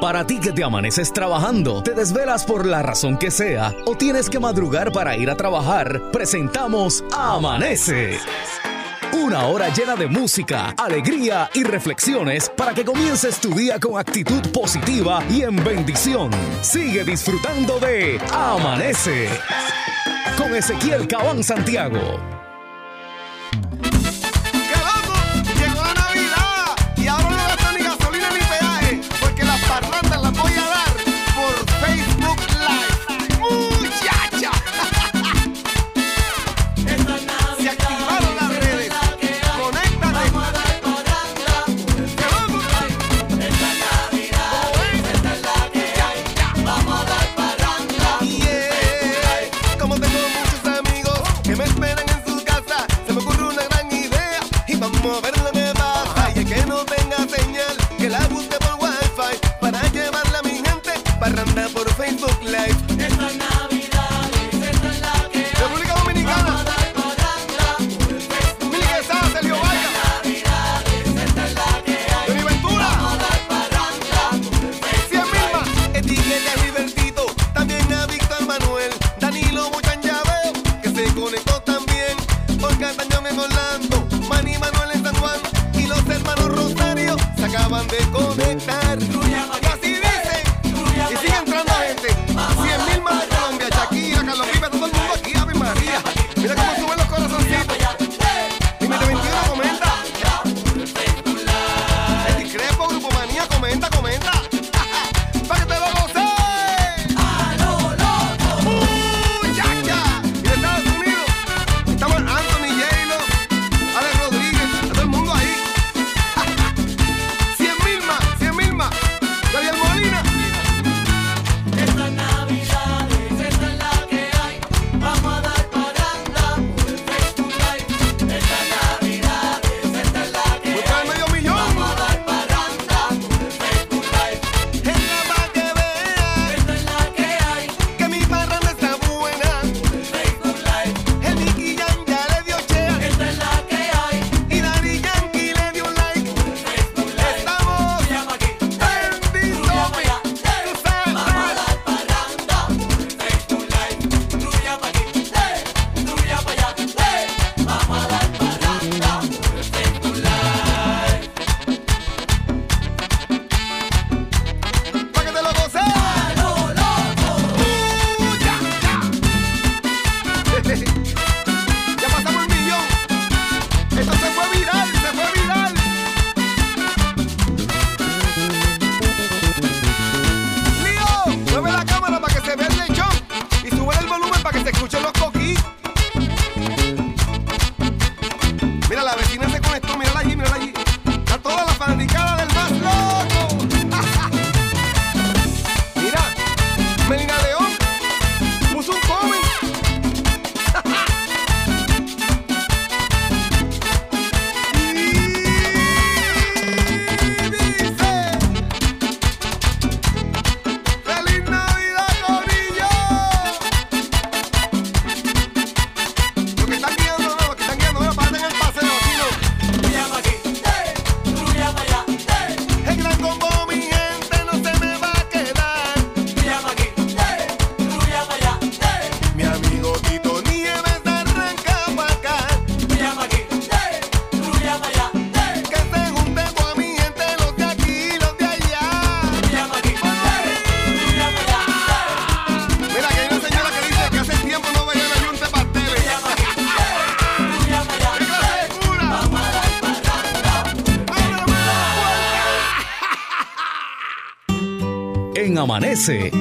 Para ti que te amaneces trabajando, te desvelas por la razón que sea o tienes que madrugar para ir a trabajar, presentamos Amanece. Una hora llena de música, alegría y reflexiones para que comiences tu día con actitud positiva y en bendición. Sigue disfrutando de Amanece con Ezequiel Cabán Santiago.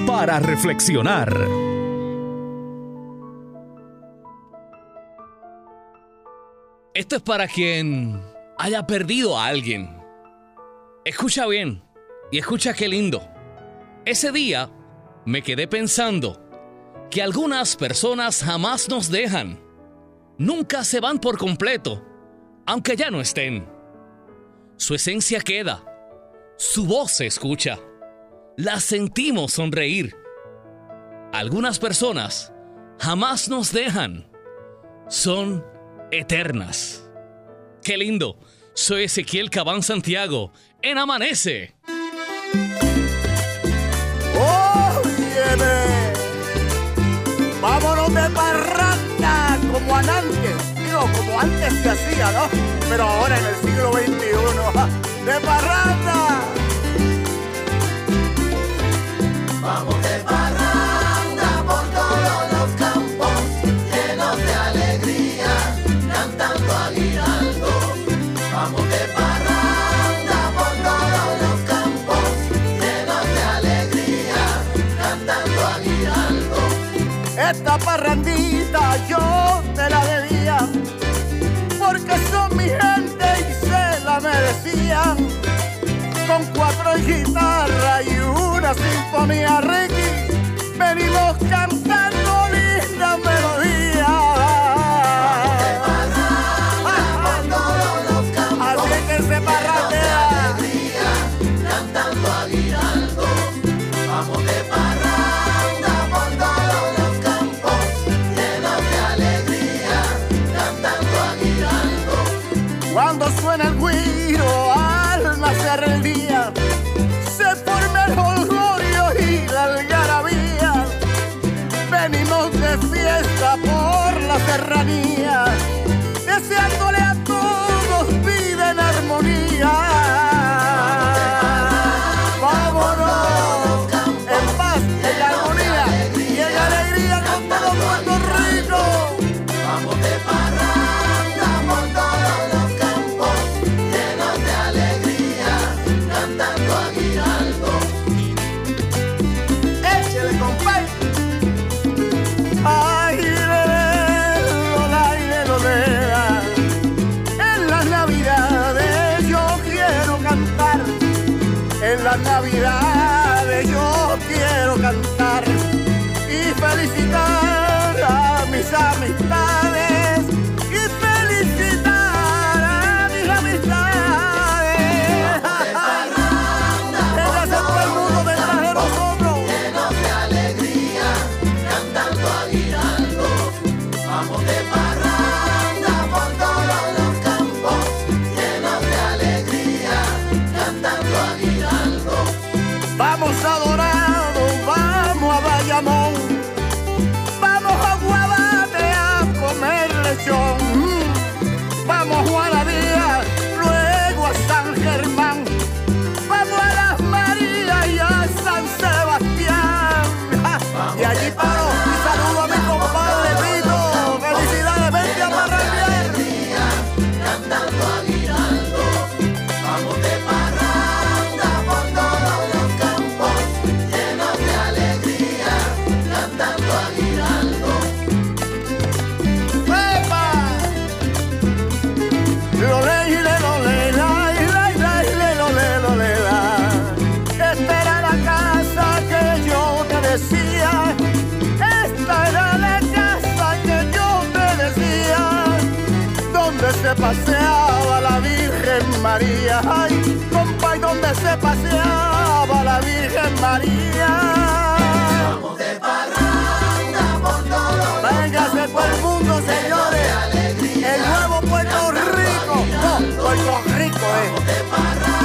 Para reflexionar. Esto es para quien haya perdido a alguien. Escucha bien y escucha qué lindo. Ese día me quedé pensando que algunas personas jamás nos dejan. Nunca se van por completo, aunque ya no estén. Su esencia queda, su voz se escucha las sentimos sonreír. Algunas personas jamás nos dejan. Son eternas. Qué lindo. Soy Ezequiel Cabán Santiago en Amanece. ¡Oh, viene! ¡Vámonos de parranda! Como antes, digo, como antes se hacía, ¿no? Pero ahora en el siglo XXI, ¡de parranda! yo te la debía, porque son mi gente y se la merecía. Con cuatro guitarras y una sinfonía, Ricky, venimos cantando. paseaba la Virgen María, ay, compa, y donde se paseaba la Virgen María. Vamos de parranda por todo. Véngase por el mundo, señores. Alegría, el nuevo Puerto Rico. Puerto Rico, eh. Vamos de parranda.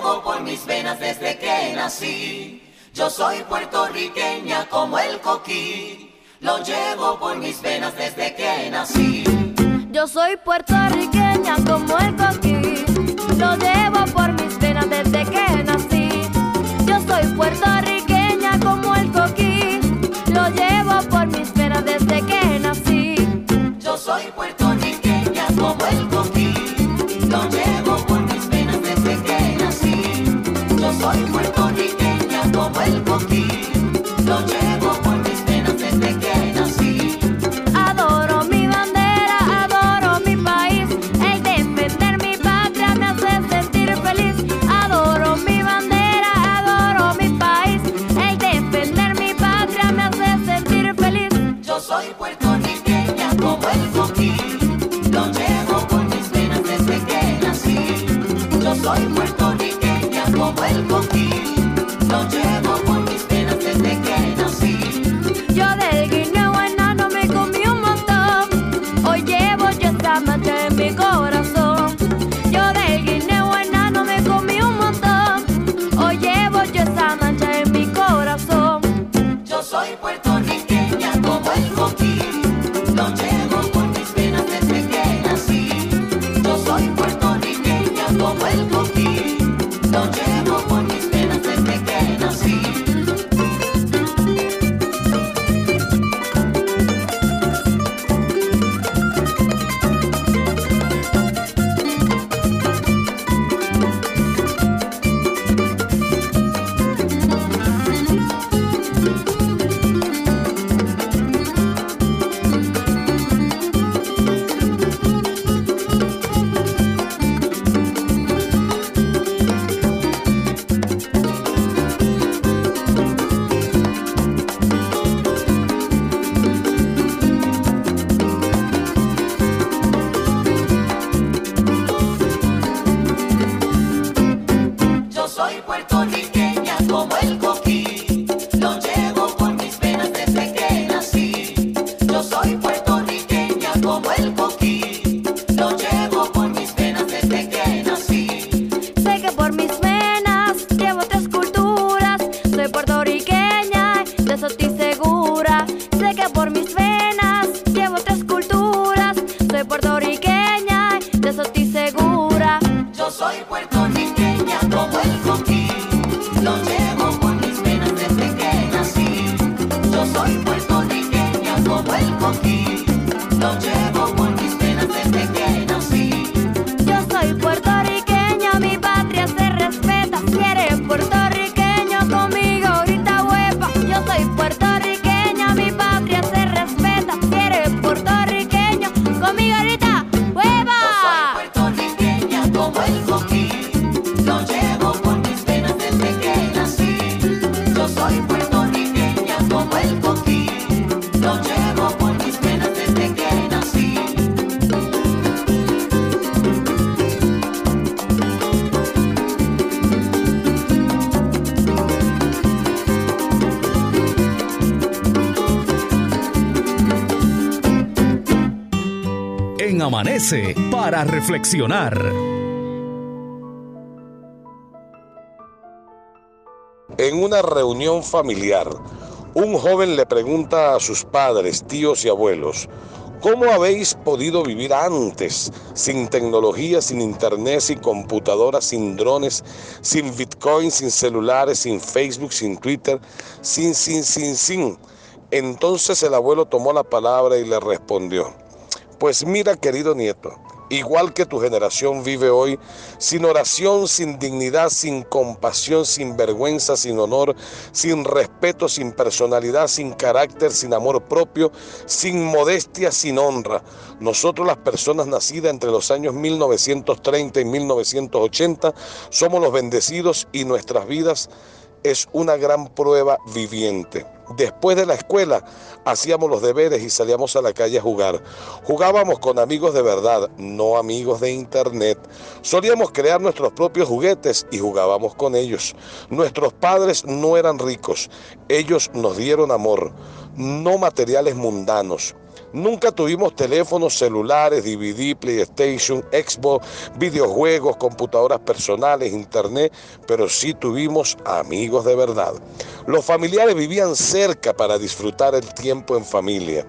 fuego por mis venas desde que nací. Yo soy puertorriqueña como el coquí, lo llevo por mis venas desde que nací. Yo soy puertorriqueña como el coquí, lo llevo por mis venas desde que nací. Yo soy puertorriqueña como el coquí, lo llevo por mis venas desde que nací. Yo soy puertorriqueña como el coquí, lo llevo soy puertorriqueña como el coquí, lo llevo como el coquí, lo llevo para reflexionar. En una reunión familiar, un joven le pregunta a sus padres, tíos y abuelos, ¿Cómo habéis podido vivir antes sin tecnología, sin internet, sin computadoras, sin drones, sin bitcoin, sin celulares, sin Facebook, sin Twitter, sin, sin, sin, sin? Entonces el abuelo tomó la palabra y le respondió, pues mira querido nieto, igual que tu generación vive hoy, sin oración, sin dignidad, sin compasión, sin vergüenza, sin honor, sin respeto, sin personalidad, sin carácter, sin amor propio, sin modestia, sin honra. Nosotros las personas nacidas entre los años 1930 y 1980 somos los bendecidos y nuestras vidas es una gran prueba viviente. Después de la escuela hacíamos los deberes y salíamos a la calle a jugar. Jugábamos con amigos de verdad, no amigos de internet. Solíamos crear nuestros propios juguetes y jugábamos con ellos. Nuestros padres no eran ricos, ellos nos dieron amor, no materiales mundanos. Nunca tuvimos teléfonos celulares, DVD, PlayStation, Xbox, videojuegos, computadoras personales, internet, pero sí tuvimos amigos de verdad. Los familiares vivían cerca para disfrutar el tiempo en familia.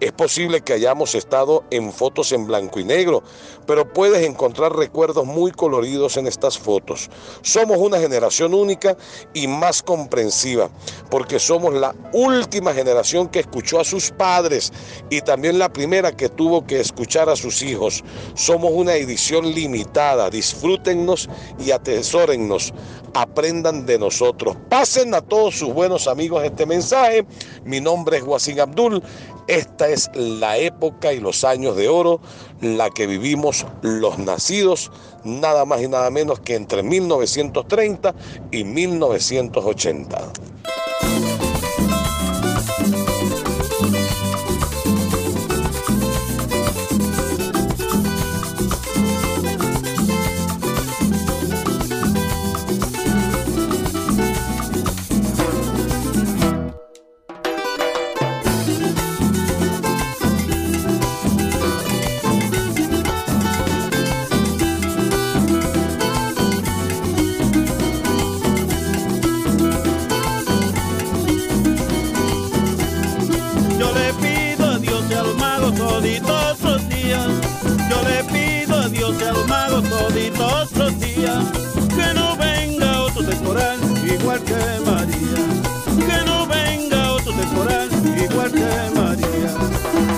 Es posible que hayamos estado en fotos en blanco y negro, pero puedes encontrar recuerdos muy coloridos en estas fotos. Somos una generación única y más comprensiva, porque somos la última generación que escuchó a sus padres y también la primera que tuvo que escuchar a sus hijos. Somos una edición limitada, disfrútennos y atesórennos, aprendan de nosotros. Pasen a todos sus buenos amigos este mensaje. Mi nombre es Guasín Abdul. Esta es la época y los años de oro, la que vivimos los nacidos, nada más y nada menos que entre 1930 y 1980. igual que María.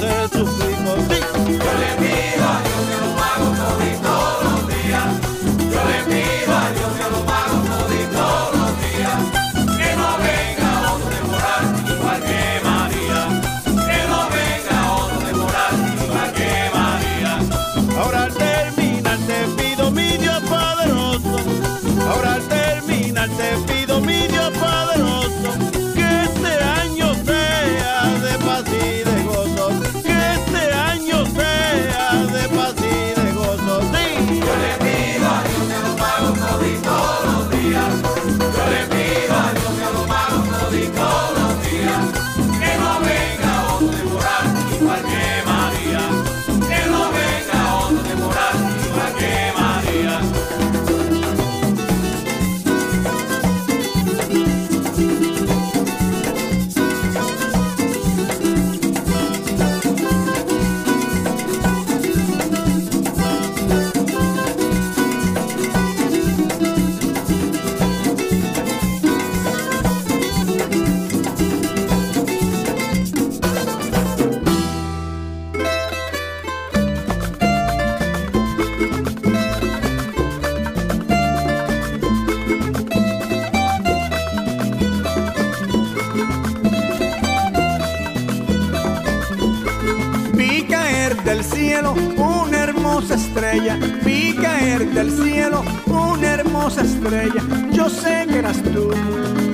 tanto tú,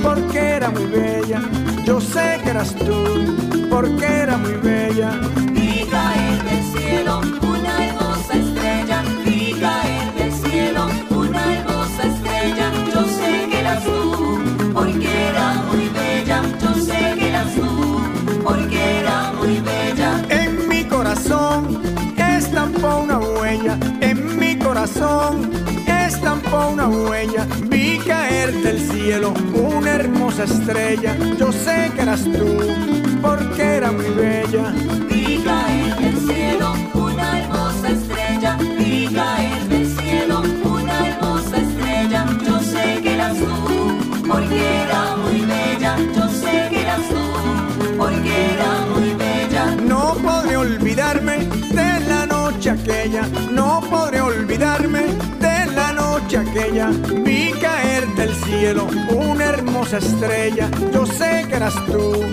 porque era muy bella. Yo sé que eras tú, porque era muy bella. Vi caer del cielo una hermosa estrella, vi caer del cielo una hermosa estrella. Yo sé que eras tú, porque era muy bella. Yo sé que eras tú, porque era muy bella. En mi corazón estampó una huella, en mi corazón estampó una huella. Cielo una hermosa estrella. Yo sé que eras tú, porque era muy bella. Vi caer del cielo una hermosa estrella, vi caer del cielo una hermosa estrella. Yo sé que eras tú, porque era muy bella. Yo sé que eras tú, porque era muy bella. No podré olvidarme de la noche aquella, no podré olvidarme noche aquella. Vi caer del cielo una hermosa estrella. Yo sé que eras tú,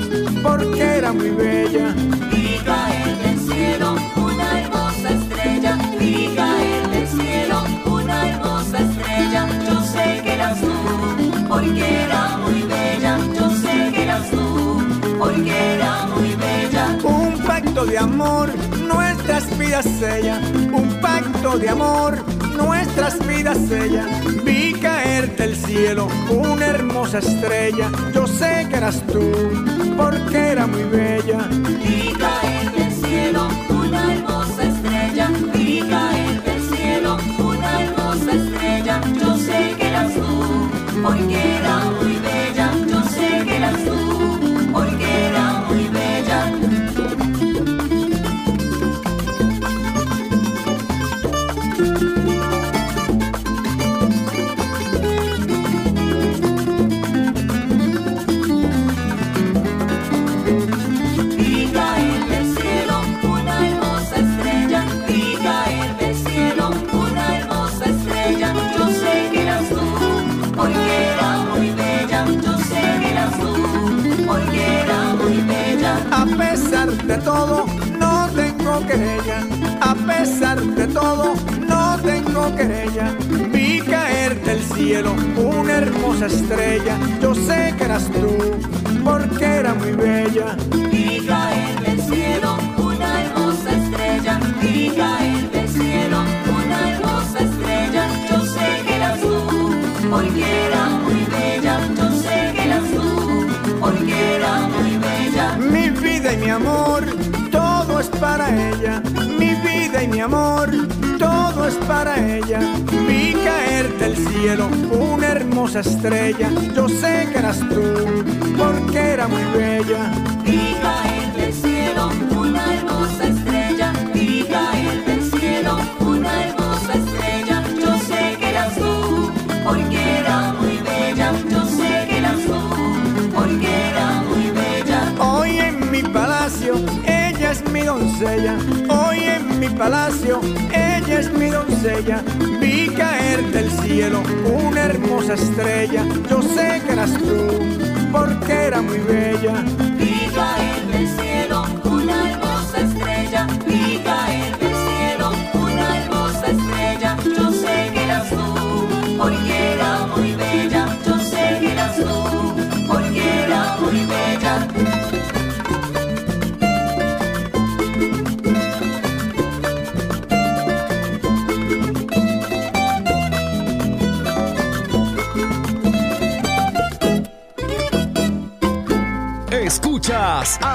porque era muy bella. Vi caer del cielo una hermosa estrella, vi caer del cielo una hermosa estrella. Yo sé que eras tú, porque era muy bella. Yo sé que eras tú, porque era muy bella. Un pacto de amor, nuestras vidas sella. Un pacto de amor, nuestras vidas sella. Vi caer del cielo una hermosa estrella. Yo sé que eras tú, porque era muy bella. Hoy en mi palacio, ella es mi doncella. Vi caer del cielo una hermosa estrella. Yo sé que eras tú, porque era muy bella. Vi caer del cielo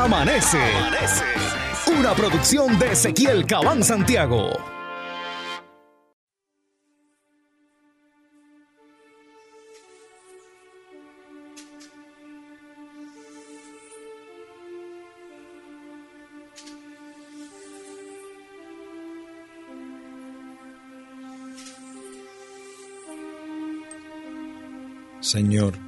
Amanece. Una producción de Ezequiel Cabán Santiago. Señor,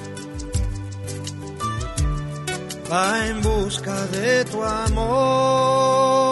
va en busca de tu amor.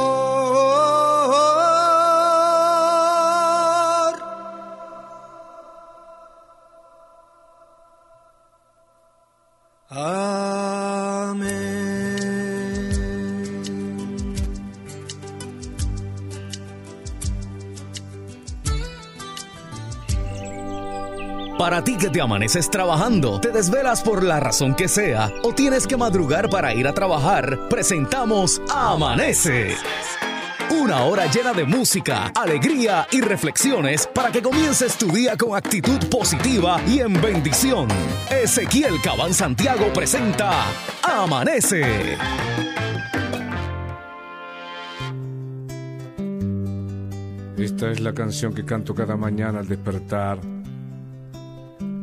Que te amaneces trabajando, te desvelas por la razón que sea o tienes que madrugar para ir a trabajar, presentamos Amanece. Una hora llena de música, alegría y reflexiones para que comiences tu día con actitud positiva y en bendición. Ezequiel Cabán Santiago presenta Amanece. Esta es la canción que canto cada mañana al despertar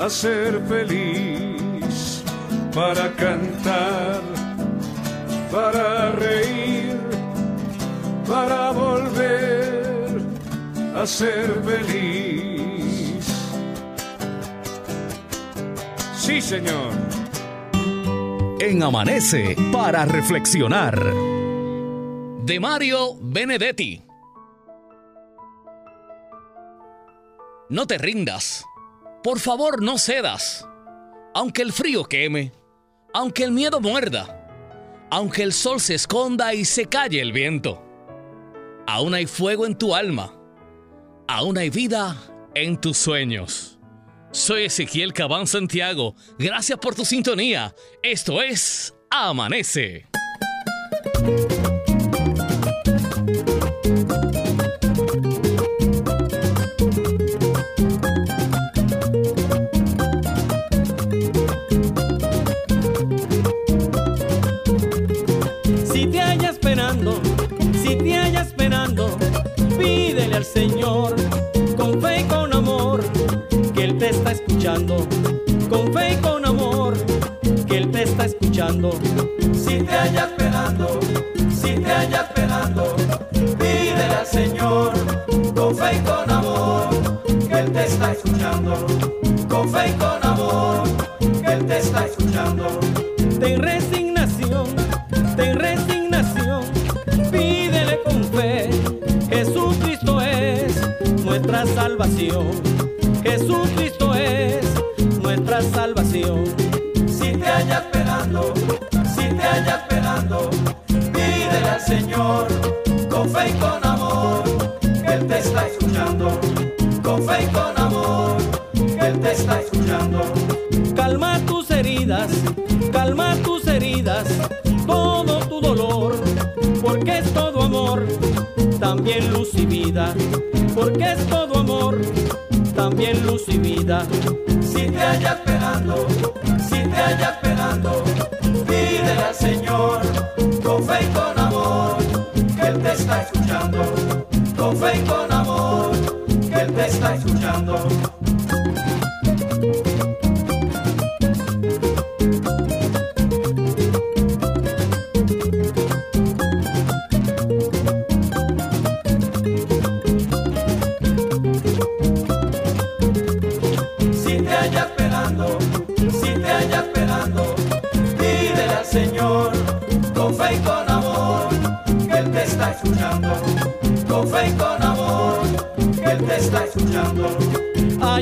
a ser feliz, para cantar, para reír, para volver a ser feliz. Sí, Señor. En Amanece para reflexionar. De Mario Benedetti. No te rindas. Por favor, no cedas. Aunque el frío queme, aunque el miedo muerda, aunque el sol se esconda y se calle el viento, aún hay fuego en tu alma, aún hay vida en tus sueños. Soy Ezequiel Cabán Santiago. Gracias por tu sintonía. Esto es Amanece.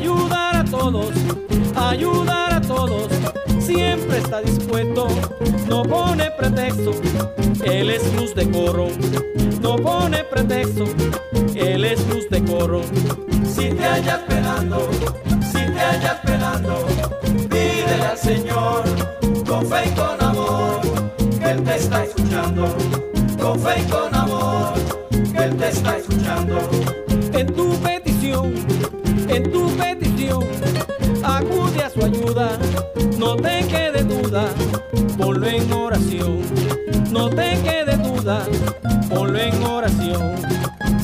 Ayudar a todos, ayudar a todos, siempre está dispuesto, no pone pretexto, Él es luz de coro, no pone pretexto, Él es luz de coro. Si te hallas esperando, si te hallas esperando, pídele al Señor con fe y con amor, que Él te está escuchando. Con fe y con amor, que Él te está escuchando. No te quede duda, ponlo en oración. No te quede duda, ponlo en oración.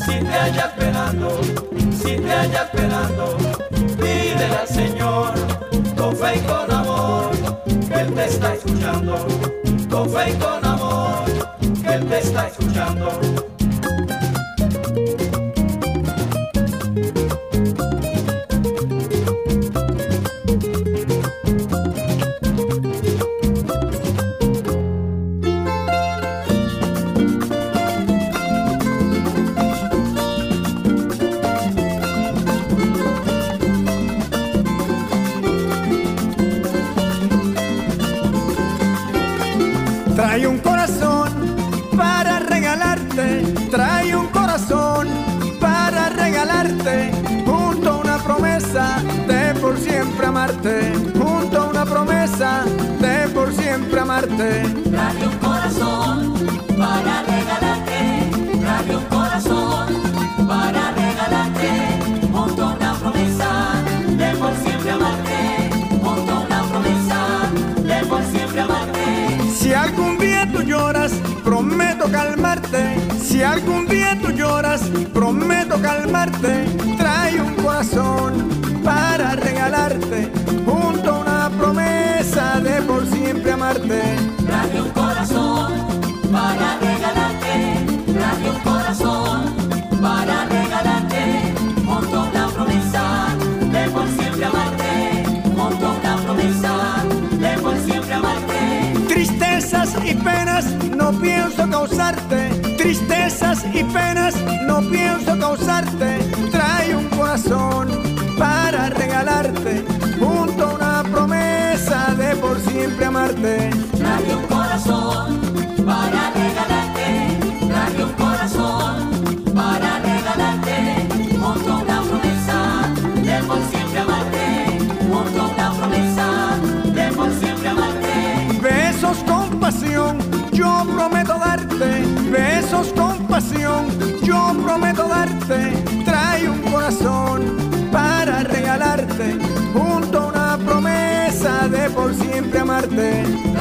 Si te hallas esperando, si te hallas esperando, pídele al Señor con fe y con amor, que Él te está escuchando. Con fe y con amor, que Él te está escuchando. Amarte. Un corazón para regalarte, trae un corazón para regalarte, junto a una promesa de por siempre amarte, junto a una promesa de por siempre amarte. Si algún día tú lloras, prometo calmarte. Si algún día tú lloras, prometo calmarte. Trae un corazón para regalarte, amarte. Un corazón para regalarte, trae un corazón para regalarte, junto a una promesa de por siempre amarte, junto a una promesa de por siempre amarte. Tristezas y penas no pienso causarte. Tristezas y penas no pienso causarte. Trae un corazón siempre amarte. Traje un corazón para regalarte, traje un corazón para regalarte, junto a una promesa de por siempre amarte, junto a una promesa de por siempre amarte. Besos con pasión, yo prometo siempre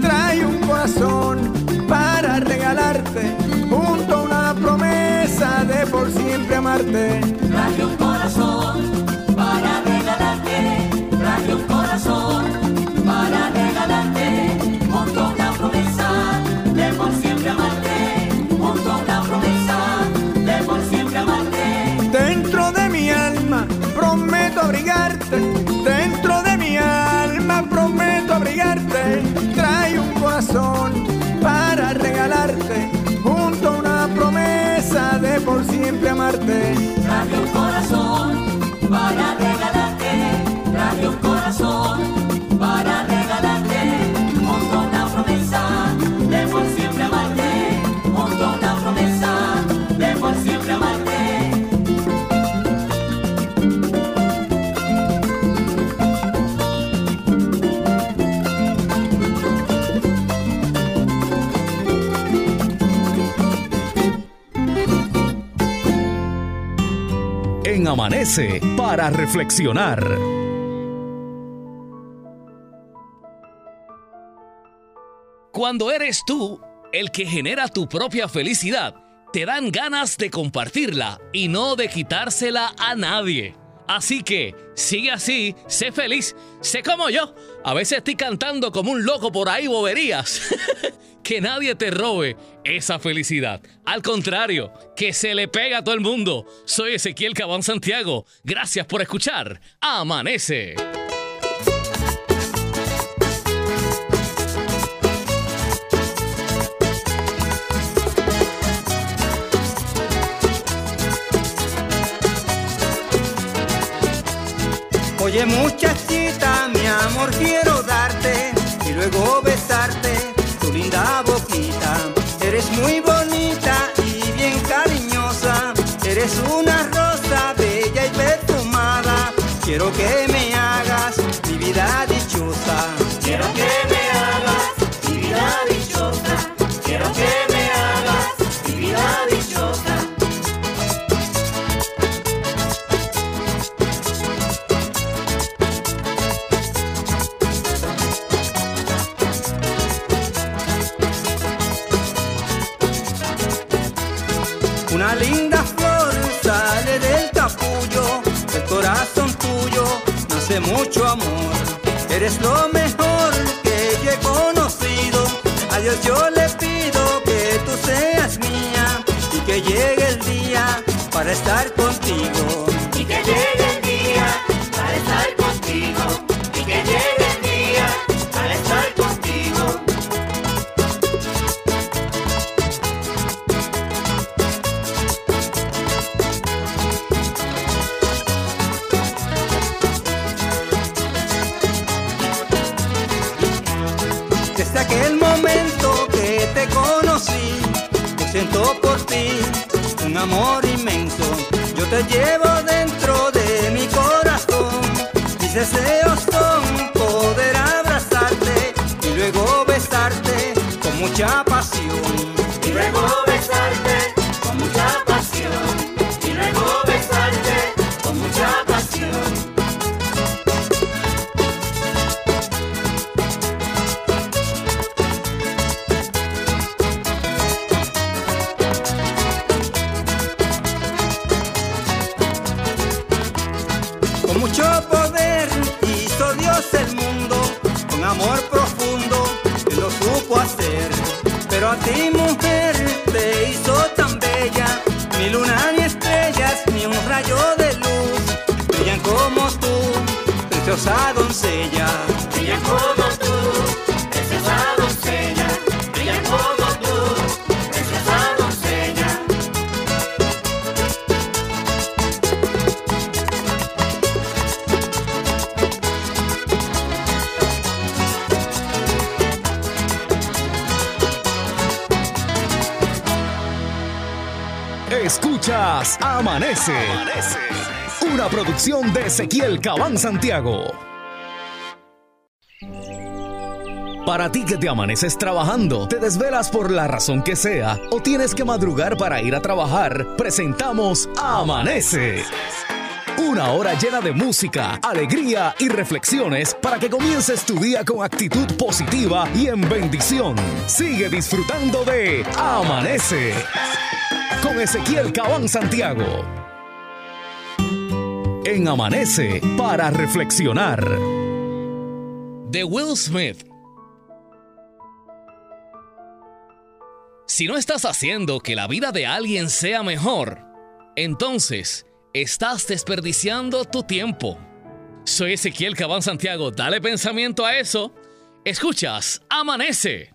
Trae un corazón para regalarte junto a una promesa de por siempre amarte. Por siempre amarte. Corazón Amanece para reflexionar. Cuando eres tú el que genera tu propia felicidad, te dan ganas de compartirla y no de quitársela a nadie. Así que sigue así, sé feliz, sé como yo. A veces estoy cantando como un loco por ahí boberías. que nadie te robe esa felicidad. Al contrario, que se le pega a todo el mundo. Soy Ezequiel Cabán Santiago. Gracias por escuchar. Amanece. Oye muchachita, mi amor quiero darte y luego besarte tu linda boquita. Eres muy bonita y bien cariñosa, eres una rosa bella y perfumada. Quiero que me mucho amor. Eres lo mejor que yo he conocido. A Dios yo le pido que tú seas mía y que llegue el día para estar contigo. Por ti un amor inmenso. Yo te llevo dentro de mi corazón. Deseos de Ezequiel Cabán Santiago. Para ti que te amaneces trabajando, te desvelas por la razón que sea o tienes que madrugar para ir a trabajar, presentamos Amanece. Una hora llena de música, alegría y reflexiones para que comiences tu día con actitud positiva y en bendición. Sigue disfrutando de Amanece con Ezequiel Cabán Santiago. En Amanece para reflexionar. de Will Smith. Si no estás haciendo que la vida de alguien sea mejor, entonces estás desperdiciando tu tiempo. Soy Ezequiel Cabán Santiago, dale pensamiento a eso. Escuchas, amanece.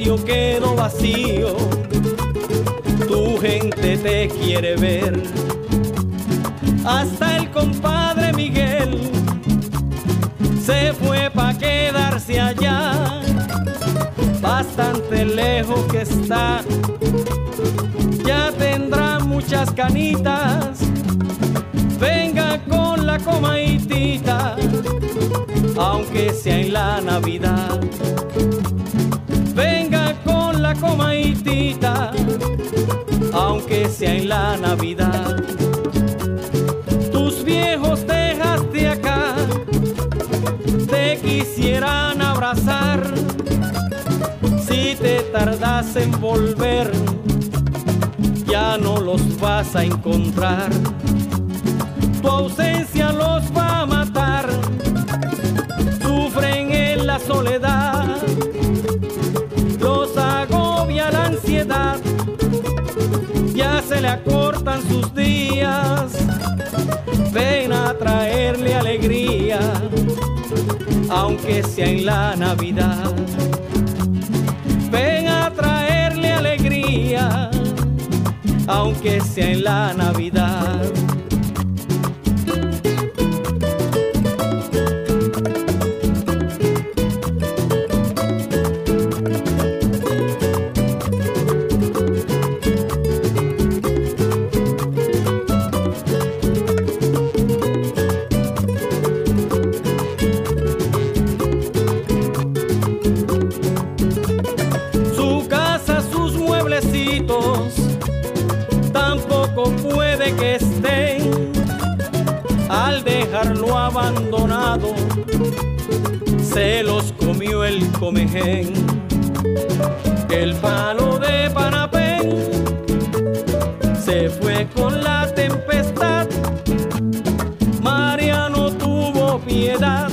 Quedó vacío, tu gente te quiere ver. Hasta el compadre Miguel se fue pa' quedarse allá, bastante lejos que está. Ya tendrá muchas canitas venga con la comaitita, aunque sea en la Navidad. Venga comaitita, aunque sea en la Navidad. Tus viejos dejaste acá, te quisieran abrazar. Si te tardas en volver, ya no los vas a encontrar tu ausencia ya se le acortan sus días. Ven a traerle alegría, aunque sea en la Navidad. Ven a traerle alegría, aunque sea en la Navidad. El palo de Panapén se fue con la tempestad. María no tuvo piedad,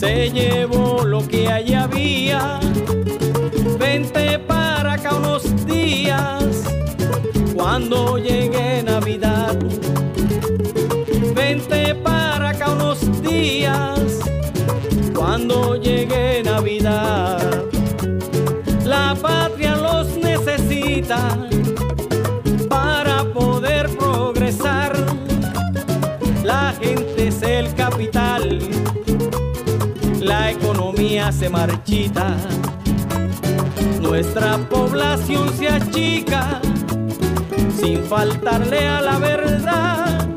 se llevó lo que allí había. Vente para acá unos días cuando llegue Navidad. Vente para acá unos días cuando llegue Navidad. La patria los necesita para poder progresar. La gente es el capital, la economía se marchita, nuestra población se achica sin faltarle a la verdad.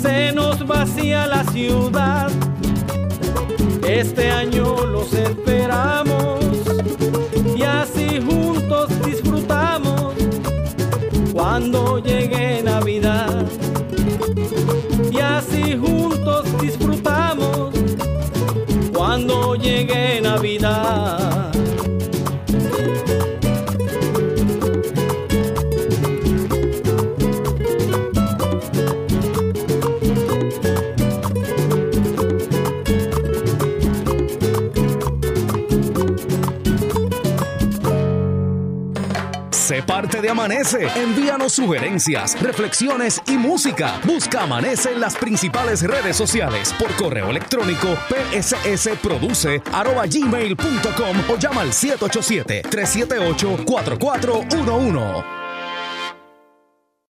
Se nos vacía la ciudad, este año los esperamos y así juntos disfrutamos cuando llegue Navidad. Y así juntos disfrutamos cuando llegue Navidad. De Amanece. Envíanos sugerencias, reflexiones y música. Busca Amanece en las principales redes sociales por correo electrónico pssproduce.gmail.com o llama al 787-378-4411.